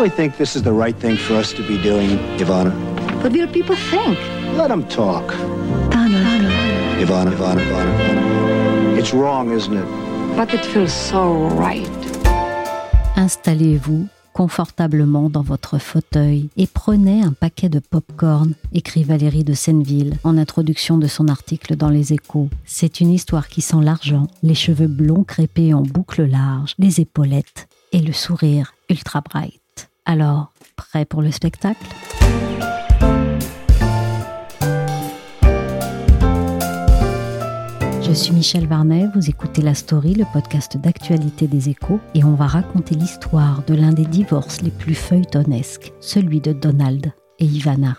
Really think this is the right thing for us to be doing, Ivana? What will people think? Let them talk. Dana, Ivana, Ivana, Ivana, Ivana. It's wrong, isn't it? but it feels so right. Installez-vous confortablement dans votre fauteuil et prenez un paquet de pop-corn, écrit Valérie de Senneville en introduction de son article dans Les Échos. C'est une histoire qui sent l'argent, les cheveux blonds crépés en boucles larges, les épaulettes et le sourire ultra bright. Alors, prêt pour le spectacle? Je suis Michel Varnet, vous écoutez La Story, le podcast d'actualité des échos, et on va raconter l'histoire de l'un des divorces les plus feuilletonesques, celui de Donald et Ivana.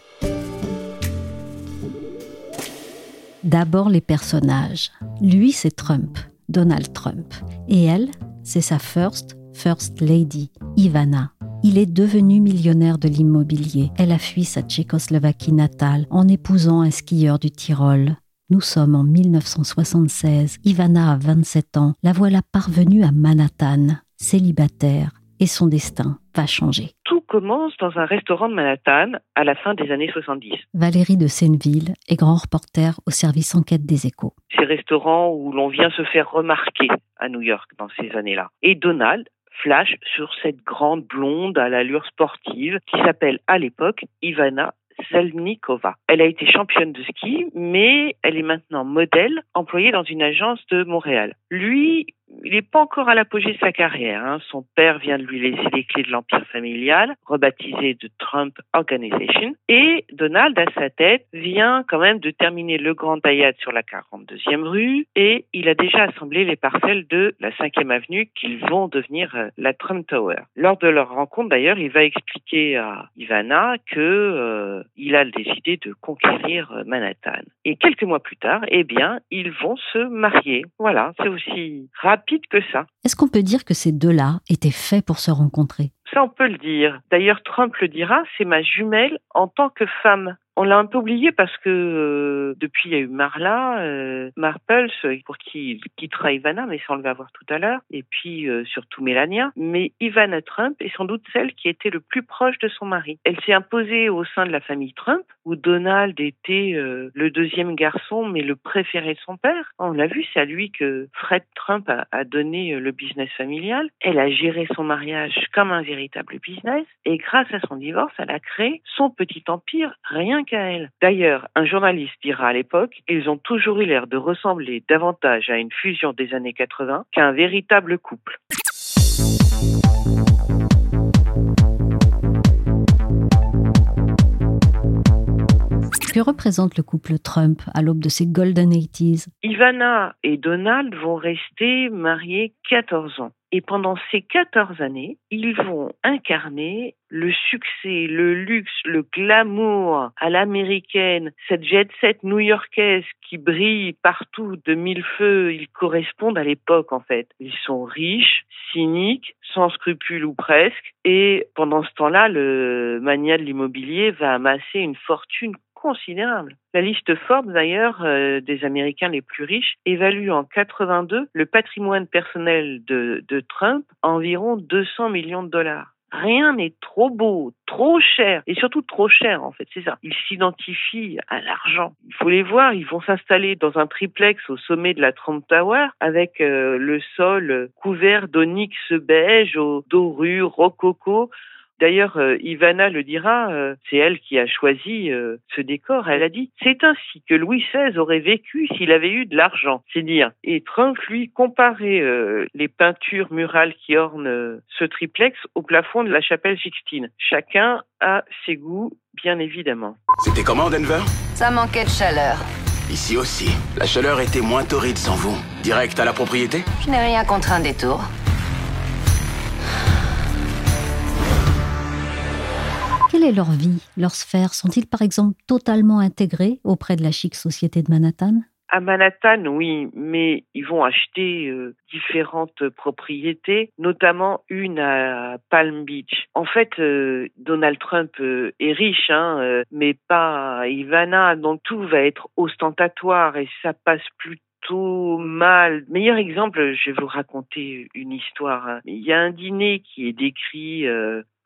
D'abord les personnages. Lui, c'est Trump, Donald Trump. Et elle, c'est sa first, first lady, Ivana. Il est devenu millionnaire de l'immobilier. Elle a fui sa Tchécoslovaquie natale en épousant un skieur du Tyrol. Nous sommes en 1976. Ivana a 27 ans. La voilà parvenue à Manhattan, célibataire, et son destin va changer. Tout commence dans un restaurant de Manhattan à la fin des années 70. Valérie de Senneville est grand reporter au service enquête des échos. Ces restaurants où l'on vient se faire remarquer à New York dans ces années-là. Et Donald flash sur cette grande blonde à l'allure sportive qui s'appelle à l'époque Ivana Zelnikova. Elle a été championne de ski, mais elle est maintenant modèle employée dans une agence de Montréal. Lui, il n'est pas encore à l'apogée de sa carrière. Hein. Son père vient de lui laisser les clés de l'empire familial, rebaptisé de Trump Organization. Et Donald, à sa tête, vient quand même de terminer le Grand Ayad sur la 42e rue et il a déjà assemblé les parcelles de la 5e avenue qu'ils vont devenir euh, la Trump Tower. Lors de leur rencontre, d'ailleurs, il va expliquer à Ivana que euh, a décidé de conquérir euh, Manhattan. Et quelques mois plus tard, eh bien, ils vont se marier. Voilà, c'est aussi rapide que ça. Est-ce qu'on peut dire que ces deux-là étaient faits pour se rencontrer? Ça, on peut le dire. D'ailleurs, Trump le dira, c'est ma jumelle en tant que femme. On l'a un peu oublié parce que euh, depuis il y a eu Marla, euh, Marples, pour qui il quittera Ivana, mais ça on le va voir tout à l'heure, et puis euh, surtout Melania. Mais Ivana Trump est sans doute celle qui était le plus proche de son mari. Elle s'est imposée au sein de la famille Trump, où Donald était euh, le deuxième garçon, mais le préféré de son père. On l'a vu, c'est à lui que Fred Trump a, a donné euh, le business familial. Elle a géré son mariage comme un véritable business, et grâce à son divorce, elle a créé son petit empire rien D'ailleurs, un journaliste dira à l'époque, ils ont toujours eu l'air de ressembler davantage à une fusion des années 80 qu'à un véritable couple. Que représente le couple Trump à l'aube de ces Golden 80s Ivana et Donald vont rester mariés 14 ans. Et pendant ces 14 années, ils vont incarner le succès, le luxe, le glamour à l'américaine, cette jet set new-yorkaise qui brille partout de mille feux. Ils correspondent à l'époque, en fait. Ils sont riches, cyniques, sans scrupules ou presque. Et pendant ce temps-là, le mania de l'immobilier va amasser une fortune La liste Forbes, d'ailleurs, euh, des Américains les plus riches, évalue en 82 le patrimoine personnel de, Trump à environ 200 millions de dollars. Rien n'est trop beau, trop cher, et surtout trop cher en fait, c'est ça. Ils s'identifient à l'argent. Il faut les voir, ils vont s'installer dans un triplex au sommet de la Trump Tower avec euh, le sol couvert d'onyx beige aux rococo. D'ailleurs, euh, Ivana le dira, euh, c'est elle qui a choisi euh, ce décor. Elle a dit c'est ainsi que Louis XVI aurait vécu s'il avait eu de l'argent. C'est dire. Et Trump lui comparait euh, les peintures murales qui ornent euh, ce triplex au plafond de la chapelle Sixtine. Chacun a ses goûts, bien évidemment. C'était comment Denver? Ça manquait de chaleur. Ici aussi, la chaleur était moins torride sans vous. Direct à la propriété? Je n'ai rien contre un détour. Quelle est leur vie, leur sphère? Sont-ils par exemple totalement intégrés auprès de la chic société de Manhattan? À Manhattan, oui, mais ils vont acheter euh, différentes propriétés, notamment une à Palm Beach. En fait, euh, Donald Trump euh, est riche, hein, mais pas Ivana, donc tout va être ostentatoire et ça passe plutôt mal. Meilleur exemple, je vais vous raconter une histoire. hein. Il y a un dîner qui est décrit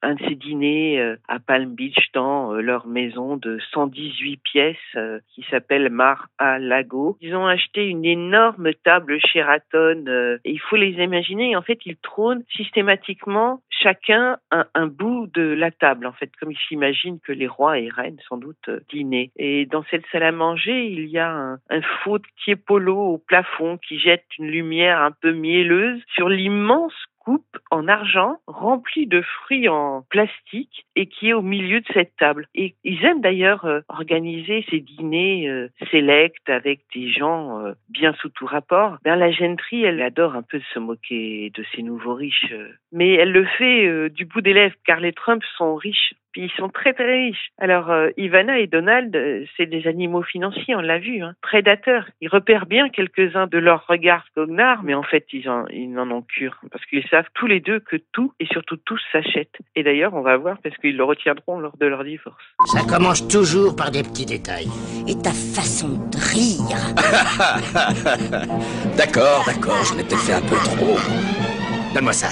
un de ces dîners euh, à Palm Beach dans euh, leur maison de 118 pièces euh, qui s'appelle Mar a Lago. Ils ont acheté une énorme table Sheraton et il faut les imaginer. En fait, ils trônent systématiquement chacun un, bout de la table. En fait, comme ils s'imaginent que les rois et reines sans doute dînaient. Et dans cette salle à manger, il y a un, faux polo au plafond qui jette une lumière un peu mielleuse sur l'immense coupe en argent remplie de fruits en plastique et qui est au milieu de cette table. Et ils aiment d'ailleurs euh, organiser ces dîners euh, sélects avec des gens euh, bien sous tout rapport. Ben, la gentry, elle adore un peu se moquer de ces nouveaux riches. Mais elle le fait du bout des lèvres car les Trump sont riches. Puis ils sont très très riches. Alors euh, Ivana et Donald, euh, c'est des animaux financiers, on l'a vu, hein, prédateurs. Ils repèrent bien quelques-uns de leurs regards goguenards, mais en fait ils en, ils n'en ont cure parce qu'ils savent tous les deux que tout et surtout tous s'achètent. Et d'ailleurs on va voir parce qu'ils le retiendront lors de leur divorce. Ça commence toujours par des petits détails. Et ta façon de rire. D'accord, d'accord, j'en ai peut-être fait un peu trop. Donne-moi ça.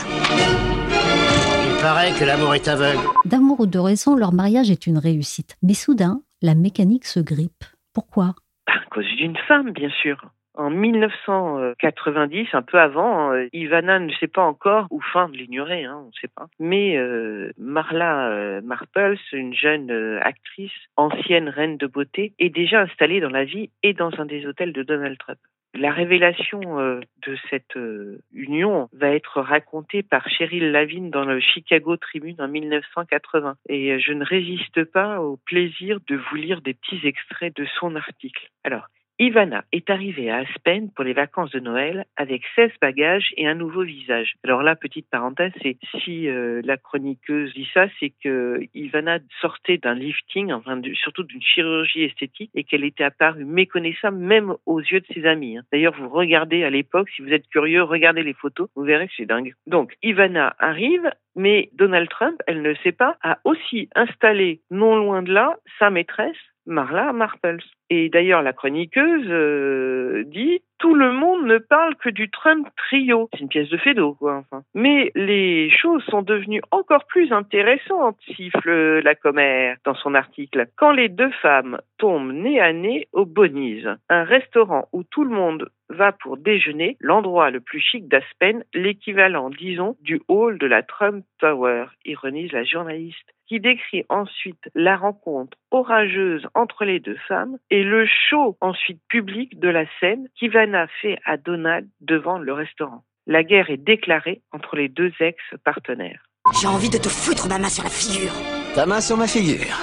Il paraît que l'amour est aveugle. D'amour ou de raison, leur mariage est une réussite. Mais soudain, la mécanique se grippe. Pourquoi? À cause d'une femme, bien sûr. En 1990, un peu avant, euh, Ivana ne sait pas encore, ou fin de l'ignorer, hein, on ne sait pas. Mais euh, Marla euh, Marples, une jeune euh, actrice, ancienne reine de beauté, est déjà installée dans la vie et dans un des hôtels de Donald Trump. La révélation euh, de cette euh, union va être racontée par Cheryl Lavin dans le Chicago Tribune en 1980. Et euh, je ne résiste pas au plaisir de vous lire des petits extraits de son article. Alors, Ivana est arrivée à Aspen pour les vacances de Noël avec 16 bagages et un nouveau visage. Alors là, petite parenthèse, c'est si euh, la chroniqueuse dit ça, c'est que Ivana sortait d'un lifting, enfin surtout d'une chirurgie esthétique, et qu'elle était apparue méconnaissable même aux yeux de ses amis. hein. D'ailleurs, vous regardez à l'époque, si vous êtes curieux, regardez les photos, vous verrez que c'est dingue. Donc, Ivana arrive, mais Donald Trump, elle ne sait pas, a aussi installé non loin de là sa maîtresse, Marla Marples. Et d'ailleurs, la chroniqueuse euh, dit tout le monde ne parle que du Trump trio. C'est une pièce de Fédo, quoi. Enfin. Mais les choses sont devenues encore plus intéressantes, siffle la commère dans son article. Quand les deux femmes tombent nez à nez au Bonnie's, un restaurant où tout le monde va pour déjeuner, l'endroit le plus chic d'Aspen, l'équivalent, disons, du hall de la Trump Tower, ironise la journaliste qui décrit ensuite la rencontre orageuse entre les deux femmes et le show ensuite public de la scène qu'Ivana fait à Donald devant le restaurant. La guerre est déclarée entre les deux ex-partenaires. J'ai envie de te foutre ma main sur la figure. Ta main sur ma figure.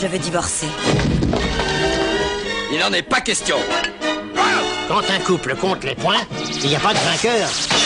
Je veux divorcer. Il n'en est pas question. Quand un couple compte les points, il n'y a pas de vainqueur.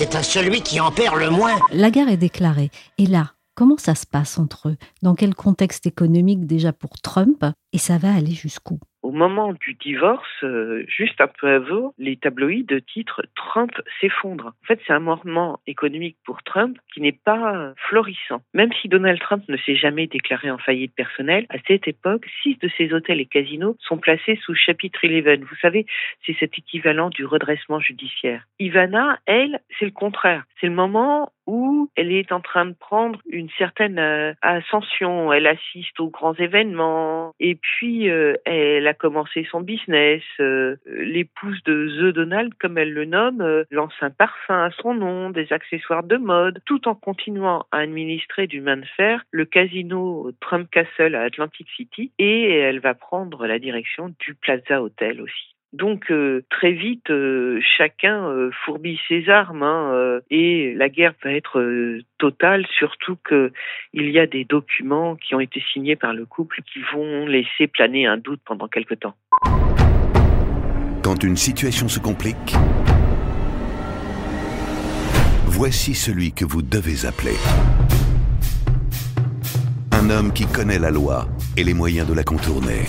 C'est à celui qui en perd le moins. La guerre est déclarée. Et là, comment ça se passe entre eux? Dans quel contexte économique déjà pour Trump? Et ça va aller jusqu'où? Au moment du divorce, euh, juste un peu avant, les tabloïds titrent Trump s'effondre. En fait, c'est un moment économique pour Trump qui n'est pas florissant. Même si Donald Trump ne s'est jamais déclaré en faillite personnelle, à cette époque, six de ses hôtels et casinos sont placés sous chapitre 11. Vous savez, c'est cet équivalent du redressement judiciaire. Ivana, elle, c'est le contraire. C'est le moment où elle est en train de prendre une certaine euh, ascension. Elle assiste aux grands événements et puis euh, elle a commencé son business. Euh, L'épouse de The Donald, comme elle le nomme, lance un parfum à son nom, des accessoires de mode, tout en continuant à administrer du main de fer le casino Trump Castle à Atlantic City et elle va prendre la direction du Plaza Hotel aussi. Donc euh, très vite, euh, chacun euh, fourbit ses armes hein, euh, et la guerre va être totale, surtout que il y a des documents qui ont été signés par le couple qui vont laisser planer un doute pendant quelque temps. Quand une situation se complique, voici celui que vous devez appeler. Un homme qui connaît la loi et les moyens de la contourner.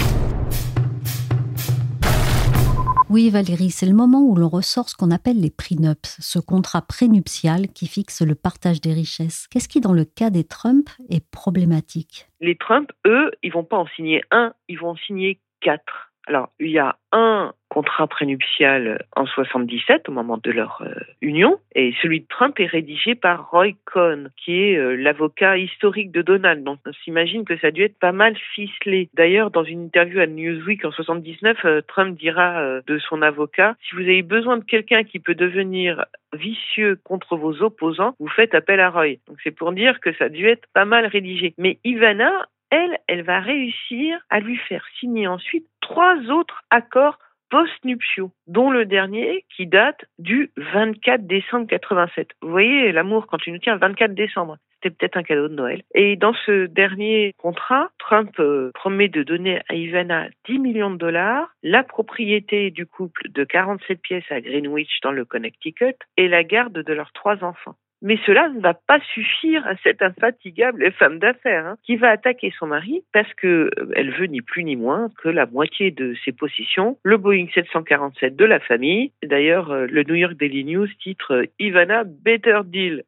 Oui, Valérie, c'est le moment où l'on ressort ce qu'on appelle les prenups, ce contrat prénuptial qui fixe le partage des richesses. Qu'est-ce qui, dans le cas des Trump, est problématique? Les Trump, eux, ils vont pas en signer un, ils vont en signer quatre. Alors, il y a un contrat prénuptial en 77 au moment de leur euh, union et celui de Trump est rédigé par Roy Cohn qui est euh, l'avocat historique de Donald. Donc on s'imagine que ça a dû être pas mal ficelé. D'ailleurs dans une interview à Newsweek en 79, euh, Trump dira de son avocat si vous avez besoin de quelqu'un qui peut devenir vicieux contre vos opposants, vous faites appel à Roy. Donc c'est pour dire que ça a dû être pas mal rédigé. Mais Ivana elle, elle va réussir à lui faire signer ensuite trois autres accords post-nuptiaux, dont le dernier qui date du 24 décembre 87. Vous voyez l'amour quand tu nous tiens 24 décembre. C'était peut-être un cadeau de Noël. Et dans ce dernier contrat, Trump euh, promet de donner à Ivana 10 millions de dollars, la propriété du couple de 47 pièces à Greenwich dans le Connecticut et la garde de leurs trois enfants. Mais cela ne va pas suffire à cette infatigable femme d'affaires hein, qui va attaquer son mari parce que euh, elle veut ni plus ni moins que la moitié de ses possessions, le Boeing 747 de la famille. D'ailleurs, euh, le New York Daily News titre euh, Ivana Better Deal.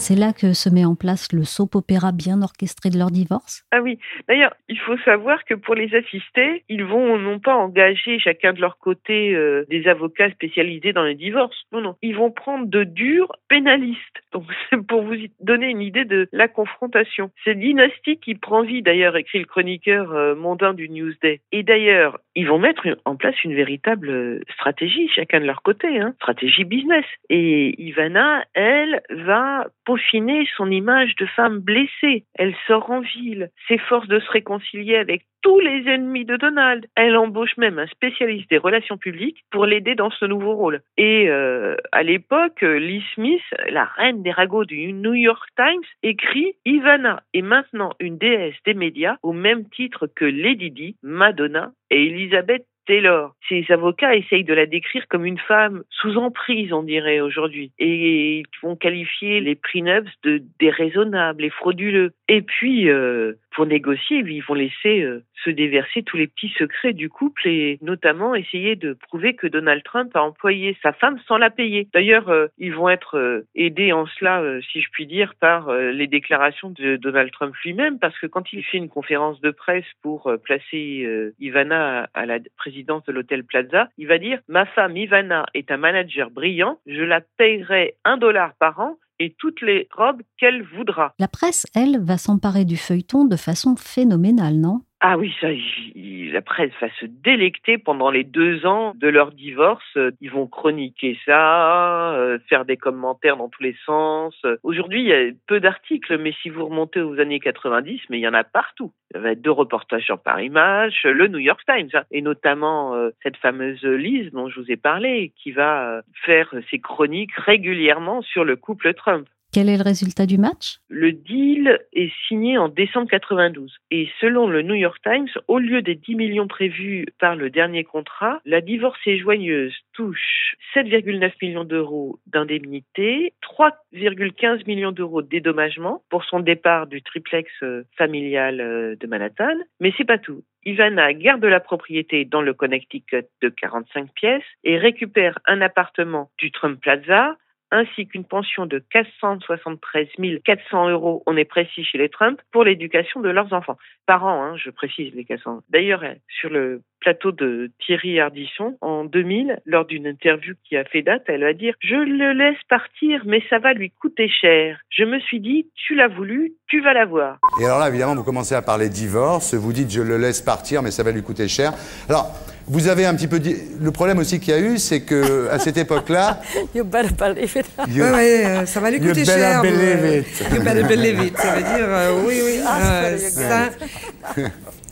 C'est là que se met en place le soap opéra bien orchestré de leur divorce? Ah oui, d'ailleurs, il faut savoir que pour les assister, ils vont non pas engager chacun de leur côté euh, des avocats spécialisés dans les divorces, non, non, ils vont prendre de durs pénalistes. Donc pour vous donner une idée de la confrontation. C'est dynastie qui prend vie, d'ailleurs, écrit le chroniqueur euh, mondain du Newsday. Et d'ailleurs, ils vont mettre en place une véritable euh, stratégie, chacun de leur côté, hein, stratégie business. Et Ivana, elle, va peaufiner son image de femme blessée. Elle sort en ville, s'efforce de se réconcilier avec tous les ennemis de Donald. Elle embauche même un spécialiste des relations publiques pour l'aider dans ce nouveau rôle. Et euh, à l'époque, Lee Smith, la reine des ragots du New York Times, écrit Ivana est maintenant une déesse des médias au même titre que Lady Di, Madonna et Elizabeth Taylor. Ses avocats essayent de la décrire comme une femme sous emprise, on dirait aujourd'hui, et ils vont qualifier les prenups de déraisonnables et frauduleux. Et puis, euh, pour négocier, ils vont laisser euh, se déverser tous les petits secrets du couple et notamment essayer de prouver que Donald Trump a employé sa femme sans la payer. D'ailleurs, euh, ils vont être euh, aidés en cela, si je puis dire, par les déclarations de Donald Trump lui-même, parce que quand il fait une conférence de presse pour placer Ivana à, la présidence de l'hôtel Plaza, il va dire Ma femme Ivana est un manager brillant, je la payerai un dollar par an et toutes les robes qu'elle voudra. La presse, elle, va s'emparer du feuilleton de façon phénoménale, non? Ah oui, ça, la presse va se délecter pendant les deux ans de leur divorce. Ils vont chroniquer ça, euh, faire des commentaires dans tous les sens. Aujourd'hui, il y a peu d'articles, mais si vous remontez aux années 90, mais il y en a partout. Il y avait deux reportages sur Paris Match, le New York Times, hein, et notamment euh, cette fameuse Lise dont je vous ai parlé, qui va euh, faire ses chroniques régulièrement sur le couple Trump. Quel est le résultat du match? Le deal est signé en décembre 92 et selon le New York Times, au lieu des 10 millions prévus par le dernier contrat, la divorcée joigneuse touche 7,9 millions d'euros d'indemnité, 3,15 millions d'euros de dédommagement pour son départ du triplex euh, familial euh, de Manhattan, mais c'est pas tout. Ivana garde la propriété dans le Connecticut de 45 pièces et récupère un appartement du Trump Plaza ainsi qu'une pension de 473 400 euros, on est précis chez les Trump, pour l'éducation de leurs enfants. Par an, hein, je précise les 400. D'ailleurs, elle, sur le plateau de Thierry Ardisson, en 2000, lors d'une interview qui a fait date, elle va dire « Je le laisse partir, mais ça va lui coûter cher. Je me suis dit, tu l'as voulu, tu vas l'avoir. » Et alors là, évidemment, vous commencez à parler divorce, vous dites je le laisse partir, mais ça va lui coûter cher. Alors, Vous avez un petit peu dit. Le problème aussi qu'il y a eu, c'est que à cette époque-là. you better believe it. You, ouais, ouais, euh, ça va lui coûter you cher. Better believe it. You better believe it. Ça veut dire euh, oui, oui. Euh, ça,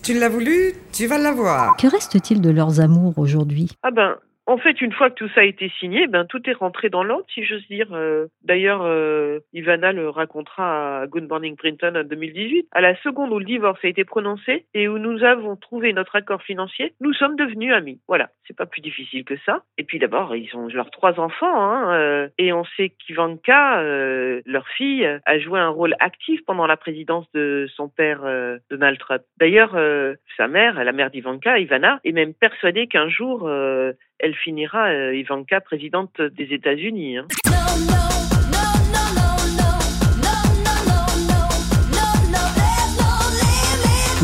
tu l'as voulu, tu vas l'avoir. Que reste-t-il de leurs amours aujourd'hui? Ah ben, en fait, une fois que tout ça a été signé, ben tout est rentré dans l'ordre, si j'ose dire. Euh, D'ailleurs, euh, Ivana le racontera à Good Morning Princeton en 2018. À la seconde où le divorce a été prononcé et où nous avons trouvé notre accord financier, nous sommes devenus amis. Voilà, c'est pas plus difficile que ça. Et puis d'abord, ils ont leurs trois enfants, hein, euh, et on sait qu'Ivanka, leur fille, a joué un rôle actif pendant la présidence de son père Donald Trump. D'ailleurs, sa mère, la mère d'Ivanka, Ivana, est même persuadée qu'un jour elle finira euh, Ivanka présidente des États-Unis. Hein.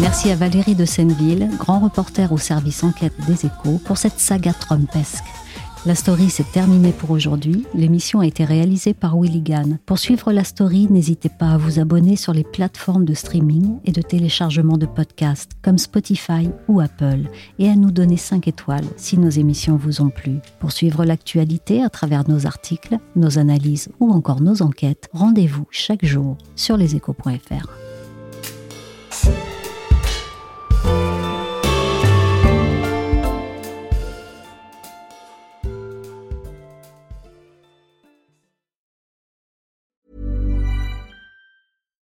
Merci à Valérie de Senneville, grand reporter au service enquête des échos, pour cette saga Trumpesque. La story s'est terminée pour aujourd'hui. L'émission a été réalisée par Willy Gann. Pour suivre la story, n'hésitez pas à vous abonner sur les plateformes de streaming et de téléchargement de podcasts comme Spotify ou Apple et à nous donner 5 étoiles si nos émissions vous ont plu. Pour suivre l'actualité à travers nos articles, nos analyses ou encore nos enquêtes, rendez-vous chaque jour sur leséchos.fr.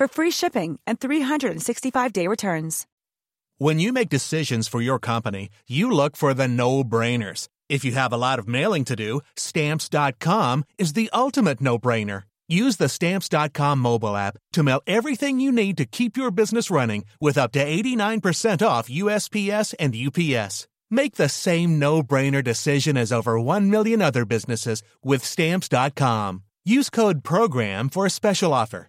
for free shipping and 365-day returns. When you make decisions for your company, you look for the no-brainers. If you have a lot of mailing to do, stamps.com is the ultimate no-brainer. Use the stamps.com mobile app to mail everything you need to keep your business running with up to 89% off USPS and UPS. Make the same no-brainer decision as over 1 million other businesses with stamps.com. Use code program for a special offer.